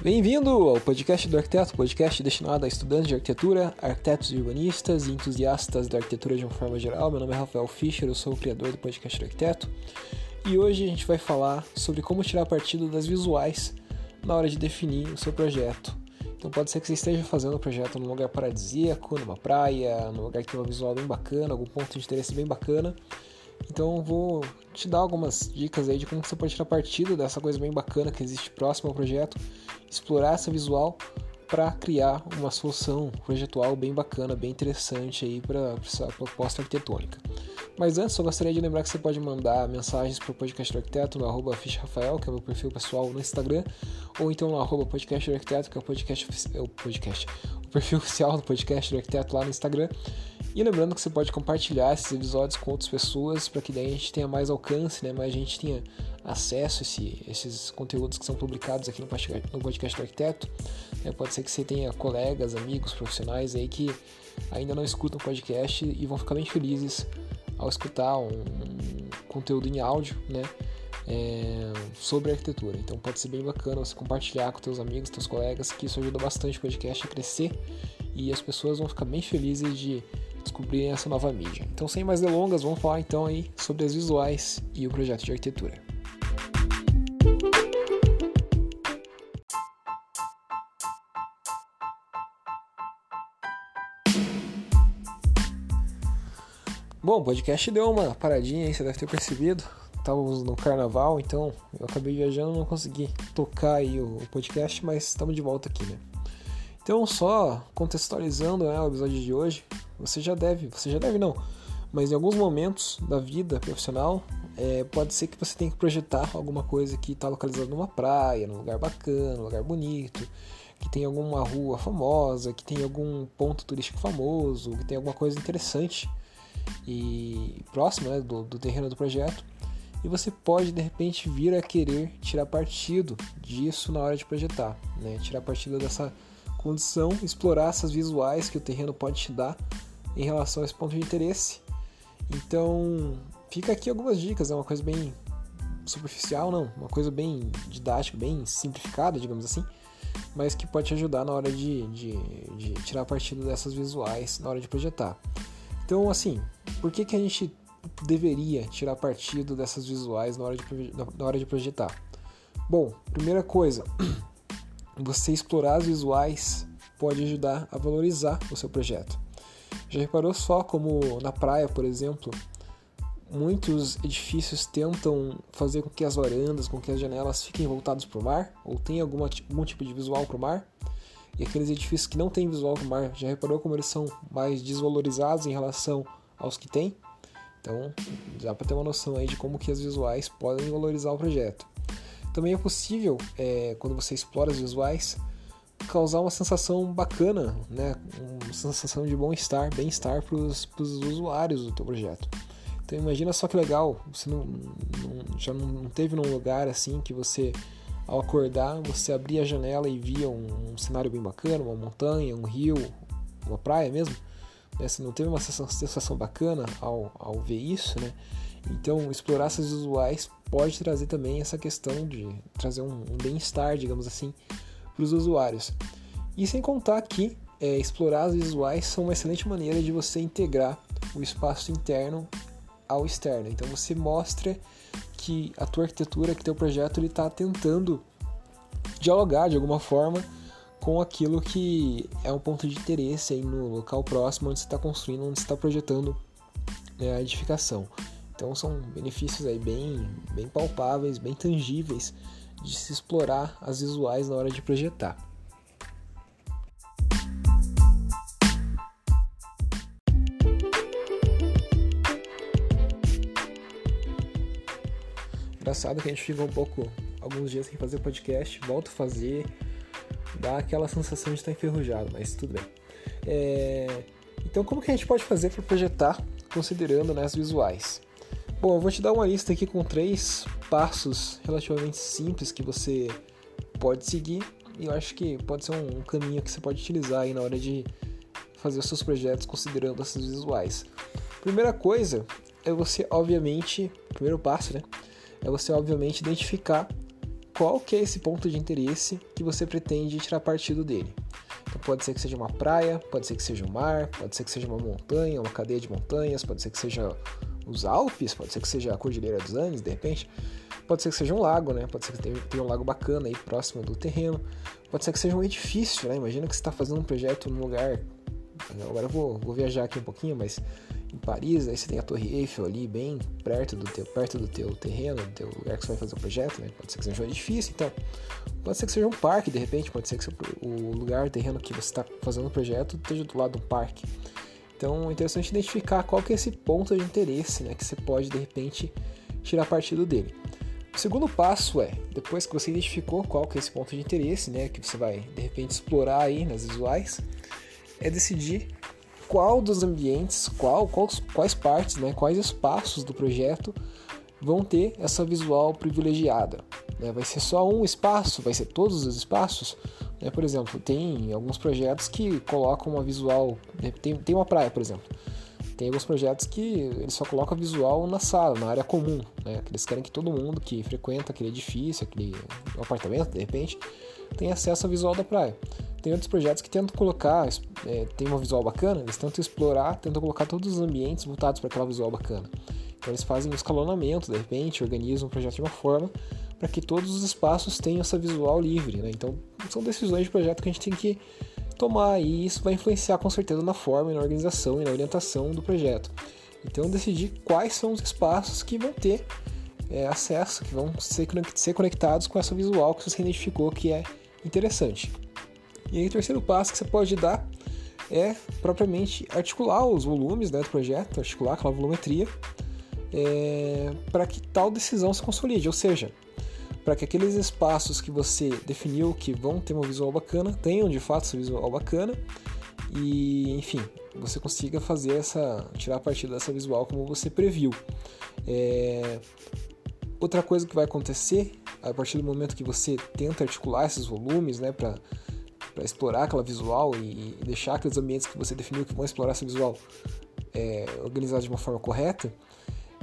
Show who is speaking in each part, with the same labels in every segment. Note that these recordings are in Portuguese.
Speaker 1: Bem-vindo ao podcast do arquiteto, podcast destinado a estudantes de arquitetura, arquitetos e urbanistas e entusiastas da arquitetura de uma forma geral. Meu nome é Rafael Fischer, eu sou o criador do podcast do arquiteto e hoje a gente vai falar sobre como tirar partido das visuais na hora de definir o seu projeto. Então pode ser que você esteja fazendo um projeto num lugar paradisíaco, numa praia, num lugar que tem uma visual bem bacana, algum ponto de interesse bem bacana. Então eu vou te dar algumas dicas aí de como você pode tirar partido dessa coisa bem bacana que existe próximo ao projeto, explorar essa visual para criar uma solução projetual bem bacana, bem interessante aí para essa proposta arquitetônica. Mas antes, eu gostaria de lembrar que você pode mandar mensagens para o podcast do arquiteto no arroba Rafael, que é o meu perfil pessoal no Instagram, ou então no arroba podcast do arquiteto, que é o podcast, é o podcast, o perfil oficial do podcast do arquiteto lá no Instagram. E lembrando que você pode compartilhar esses episódios com outras pessoas para que daí a gente tenha mais alcance, né? mais a gente tenha acesso a esse, esses conteúdos que são publicados aqui no podcast, no podcast do arquiteto. É, pode ser que você tenha colegas, amigos, profissionais aí que ainda não escutam o podcast e vão ficar bem felizes ao escutar um, conteúdo em áudio, né? É, sobre arquitetura. Então pode ser bem bacana você compartilhar com seus amigos, seus colegas, que isso ajuda bastante o podcast a crescer e as pessoas vão ficar bem felizes de descobrirem essa nova mídia. Então, sem mais delongas, vamos falar então aí sobre as visuais e o projeto de arquitetura. Bom, o podcast deu uma paradinha aí, você deve ter percebido. Estávamos no carnaval, então eu acabei viajando, não consegui tocar aí o podcast, mas estamos de volta aqui, né? Então, só contextualizando né, o episódio de hoje, você já deve, você já deve não, mas em alguns momentos da vida profissional, é, pode ser que você tenha que projetar alguma coisa que está localizada numa praia, num lugar bacana, num lugar bonito, que tem alguma rua famosa, que tem algum ponto turístico famoso, que tem alguma coisa interessante e próxima né, do, do terreno do projeto. E você pode de repente vir a querer tirar partido disso na hora de projetar, né? tirar partido dessa condição, explorar essas visuais que o terreno pode te dar em relação a esse ponto de interesse. Então, fica aqui algumas dicas, é uma coisa bem superficial, não, uma coisa bem didática, bem simplificada, digamos assim, mas que pode te ajudar na hora de, de, de tirar partido dessas visuais na hora de projetar. Então, assim, por que, que a gente deveria tirar partido dessas visuais na hora de, na hora de projetar? Bom, primeira coisa, você explorar as visuais pode ajudar a valorizar o seu projeto. Já reparou só como na praia, por exemplo, muitos edifícios tentam fazer com que as varandas, com que as janelas fiquem voltadas para o mar, ou tenham algum tipo de visual para o mar? E aqueles edifícios que não têm visual para o mar, já reparou como eles são mais desvalorizados em relação aos que têm? Então, dá para ter uma noção aí de como que as visuais podem valorizar o projeto. Também é possível, é, quando você explora as visuais, causar uma sensação bacana, né? uma sensação de bom-estar, bem-estar para os usuários do teu projeto. Então imagina só que legal, você não, não, já não teve num lugar assim que você, ao acordar, você abria a janela e via um, um cenário bem bacana, uma montanha, um rio, uma praia mesmo. Né? Você não teve uma sensação, bacana ao, ao ver isso, né? Então, explorar essas visuais pode trazer também essa questão de trazer um, um bem-estar, digamos assim, para os usuários. E sem contar que é, explorar as visuais são uma excelente maneira de você integrar o espaço interno ao externo. Então você mostra que a tua arquitetura, que teu projeto, ele está tentando dialogar de alguma forma com aquilo que é um ponto de interesse aí no local próximo onde você está construindo, onde você está projetando né, a edificação. Então são benefícios aí bem, bem palpáveis, bem tangíveis de se explorar as visuais na hora de projetar. Engraçado que a gente fica um pouco alguns dias sem fazer podcast, volta a fazer, dá aquela sensação de estar enferrujado, mas tudo bem. É... Então, como que a gente pode fazer para projetar considerando né, as visuais? Bom, eu vou te dar uma lista aqui com três passos relativamente simples que você pode seguir e eu acho que pode ser um caminho que você pode utilizar aí na hora de fazer os seus projetos considerando essas visuais. Primeira coisa é você, obviamente, primeiro passo, né? É você, obviamente, identificar qual que é esse ponto de interesse que você pretende tirar partido dele. Então pode ser que seja uma praia, pode ser que seja um mar, pode ser que seja uma montanha, uma cadeia de montanhas, pode ser que seja os Alpes, pode ser que seja a Cordilheira dos Andes, de repente. Pode ser que seja um lago, né? Pode ser que tenha um lago bacana aí próximo do terreno. Pode ser que seja um edifício, né? Imagina que você está fazendo um projeto num lugar. Agora eu vou, vou viajar aqui um pouquinho, mas em Paris, aí você tem a Torre Eiffel ali, bem perto do teu, perto do teu terreno, do teu lugar que você vai fazer o projeto, né? Pode ser que seja um edifício, então. Pode ser que seja um parque, de repente, pode ser que o lugar, o terreno que você está fazendo o projeto esteja do lado de um parque. Então é interessante identificar qual que é esse ponto de interesse, né? Que você pode, de repente, tirar partido dele. O segundo passo é, depois que você identificou qual que é esse ponto de interesse, né? Que você vai, de repente, explorar aí nas visuais, é decidir qual dos ambientes, qual, quais, quais partes, né, quais espaços do projeto vão ter essa visual privilegiada. Né? Vai ser só um espaço? Vai ser todos os espaços? Né? Por exemplo, tem alguns projetos que colocam uma visual. Né? Tem, tem uma praia, por exemplo. Tem alguns projetos que eles só colocam a visual na sala, na área comum. Né? Eles querem que todo mundo que frequenta aquele edifício, aquele apartamento, de repente, tenha acesso à visual da praia. Tem outros projetos que tentam colocar, é, tem uma visual bacana, eles tentam explorar, tentam colocar todos os ambientes voltados para aquela visual bacana. Então eles fazem um escalonamento, de repente, organizam o projeto de uma forma para que todos os espaços tenham essa visual livre. Né? Então são decisões de projeto que a gente tem que tomar e isso vai influenciar com certeza na forma, na organização e na orientação do projeto. Então decidir quais são os espaços que vão ter é, acesso, que vão ser conectados com essa visual que você identificou que é interessante. E aí o terceiro passo que você pode dar é propriamente articular os volumes né, do projeto, articular aquela volumetria, é, para que tal decisão se consolide, ou seja, para que aqueles espaços que você definiu que vão ter uma visual bacana tenham de fato essa visual bacana e, enfim, você consiga fazer essa tirar partido dessa visual como você previu. É, outra coisa que vai acontecer a partir do momento que você tenta articular esses volumes, né, para explorar aquela visual e, e, deixar aqueles ambientes que você definiu que vão explorar essa visual é, organizados de uma forma correta,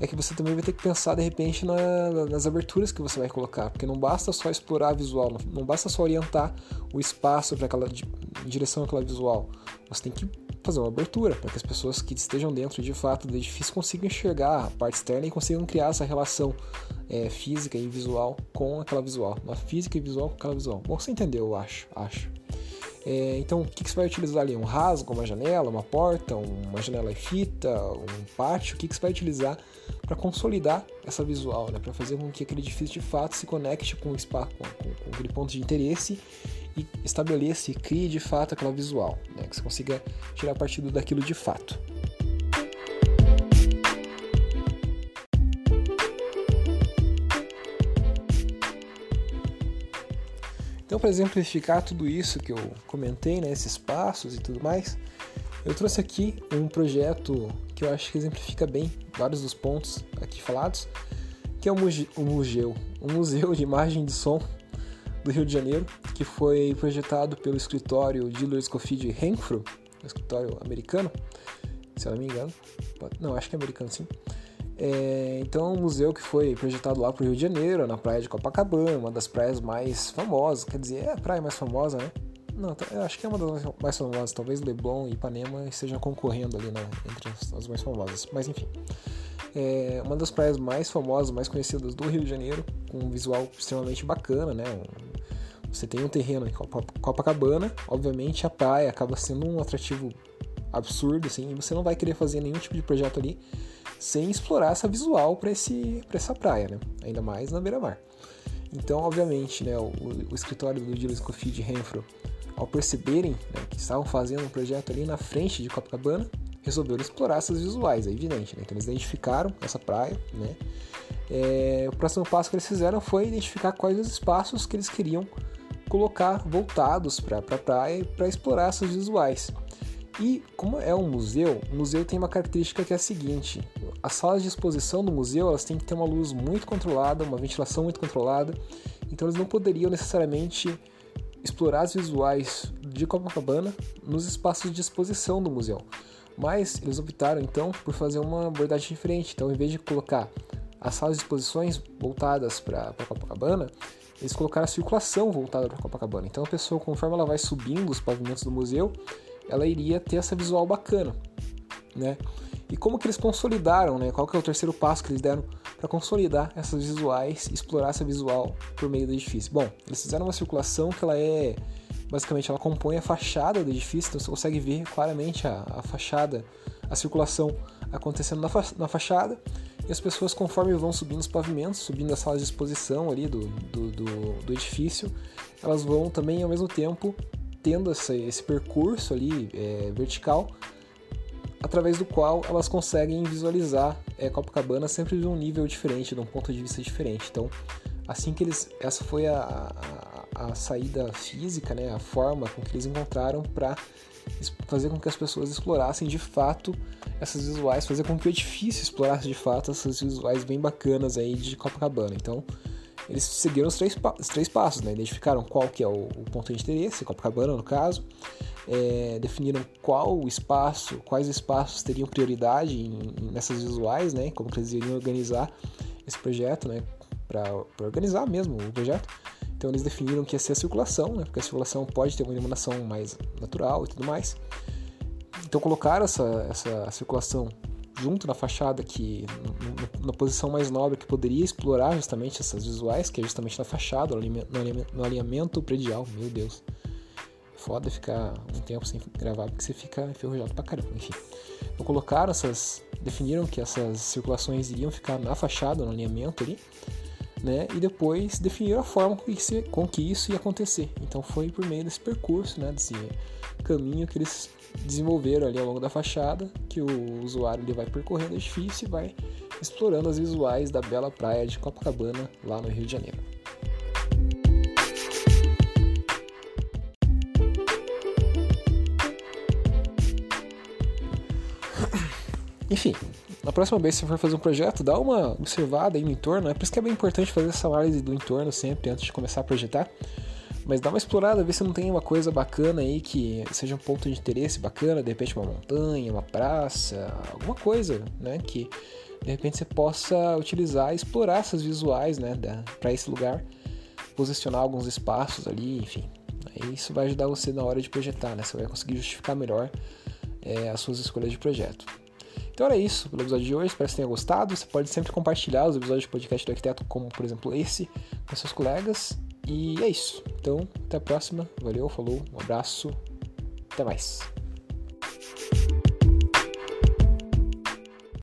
Speaker 1: é que você também vai ter que pensar de repente na, nas aberturas que você vai colocar, porque não basta só explorar a visual, não, não basta só orientar o espaço para aquela em direção àquela visual. Você tem que fazer uma abertura para que as pessoas que estejam dentro de fato do edifício consigam enxergar a parte externa e consigam criar essa relação é, física e visual com aquela visual, uma física e visual com aquela visual. Bom, você entendeu, eu acho, acho. É, então, o que, que, você vai utilizar ali? Um rasgo, uma janela, uma porta, uma janela e fita, um pátio? O que, que você vai utilizar para consolidar essa visual, né? para fazer com que aquele edifício de fato se conecte com, o espaço, com, com, com aquele ponto de interesse e estabeleça e crie de fato aquela visual, né? que você consiga tirar partido daquilo de fato. Então, para exemplificar tudo isso que eu comentei, né, esses passos e tudo mais, eu trouxe aqui um projeto que eu acho que exemplifica bem vários dos pontos aqui falados, que é o Museu, um museu de imagem de som do Rio de Janeiro, que foi projetado pelo escritório Diller Scofield Renfro, um escritório americano, se eu não me engano. Não, acho que é americano sim. É, então, um museu que foi projetado lá para o Rio de Janeiro, na praia de Copacabana, uma das praias mais famosas, quer dizer, é a praia mais famosa, né? Não, eu acho que é uma das mais famosas, talvez Leblon e Ipanema estejam concorrendo ali né, entre as, mais famosas, mas enfim. É uma das praias mais famosas, mais conhecidas do Rio de Janeiro, com um visual extremamente bacana, né? Você tem um terreno em Copacabana, obviamente a praia acaba sendo um atrativo absurdo, assim, e você não vai querer fazer nenhum tipo de projeto ali sem explorar essa visual para essa praia, né? Ainda mais na beira-mar. Então, obviamente, né, o, o escritório do Dilas Coffee de Renfro, ao perceberem né, que estavam fazendo um projeto ali na frente de Copacabana, resolveram explorar essas visuais, é evidente. Né? Então, eles identificaram essa praia. Né? É, o próximo passo que eles fizeram foi identificar quais os espaços que eles queriam colocar voltados para a pra praia para explorar essas visuais. E como é um museu, o museu tem uma característica que é a seguinte: as salas de exposição do museu elas têm que ter uma luz muito controlada, uma ventilação muito controlada, então eles não poderiam necessariamente explorar as visuais de Copacabana nos espaços de exposição do museu. Mas eles optaram então por fazer uma abordagem diferente. Então, em vez de colocar as salas de exposições voltadas para Copacabana, eles colocaram a circulação voltada para Copacabana. Então a pessoa, conforme ela vai subindo os pavimentos do museu, ela iria ter essa visual bacana, né? E como que eles consolidaram, né? Qual que é o terceiro passo que eles deram para consolidar essas visuais, explorar essa visual por meio do edifício? Bom, eles fizeram uma circulação que ela é basicamente ela compõe a fachada do edifício, então você consegue ver claramente a, a fachada, a circulação acontecendo na, fa na fachada e as pessoas, conforme vão subindo os pavimentos, subindo as salas de exposição ali do, do, do, do edifício, elas vão também ao mesmo tempo tendo esse, esse percurso ali é, vertical, através do qual elas conseguem visualizar é, Copacabana sempre de um nível diferente, de um ponto de vista diferente. Então, assim que eles, essa foi a, a, a saída física, né, a forma com que eles encontraram para fazer com que as pessoas explorassem de fato essas visuais, fazer com que o edifício explorasse de fato essas visuais bem bacanas aí de Copacabana. Então, eles seguiram os três, os três passos, né? Identificaram qual que é o, o ponto de interesse, Copacabana no caso, é, definiram qual espaço, quais espaços teriam prioridade em, em, nessas visuais, né? Como que eles iriam organizar esse projeto, né? Para organizar mesmo o projeto. Então eles definiram que ia ser a circulação, né? Porque a circulação pode ter uma iluminação mais natural e tudo mais. Então colocaram essa, essa circulação junto na fachada que na posição mais nobre que poderia explorar justamente essas visuais, que é justamente na fachada, no alinhamento, predial. Meu Deus. Foda ficar um tempo sem gravar porque você fica enferrujado pra caramba, enfim. Então colocaram essas. definiram que essas circulações iriam ficar na fachada, no alinhamento ali né? E depois definir a forma com que, com que isso ia acontecer. Então foi por meio desse percurso, né? Desse caminho que eles desenvolveram ali ao longo da fachada, que o usuário ele vai percorrendo o edifício e vai explorando as visuais da bela praia de Copacabana, lá no Rio de Janeiro. Enfim, na próxima vez você for fazer um projeto, dá uma observada aí no entorno. É por isso que é bem importante fazer essa análise do entorno sempre antes de começar a projetar. Mas dá uma explorada, ver se não tem uma coisa bacana aí que seja um ponto de interesse bacana, de repente uma montanha, uma praça, alguma coisa, né? Que de repente você possa utilizar explorar essas visuais, né? Para esse lugar, posicionar alguns espaços ali, enfim. Isso vai ajudar você na hora de projetar, né? Você vai conseguir justificar melhor é, as suas escolhas de projeto. Então era isso pelo episódio de hoje, espero que você tenha gostado. Você pode sempre compartilhar os episódios de podcast do arquiteto, como por exemplo esse, com seus colegas. E é isso. Então, até a próxima. Valeu, falou, um abraço, até mais.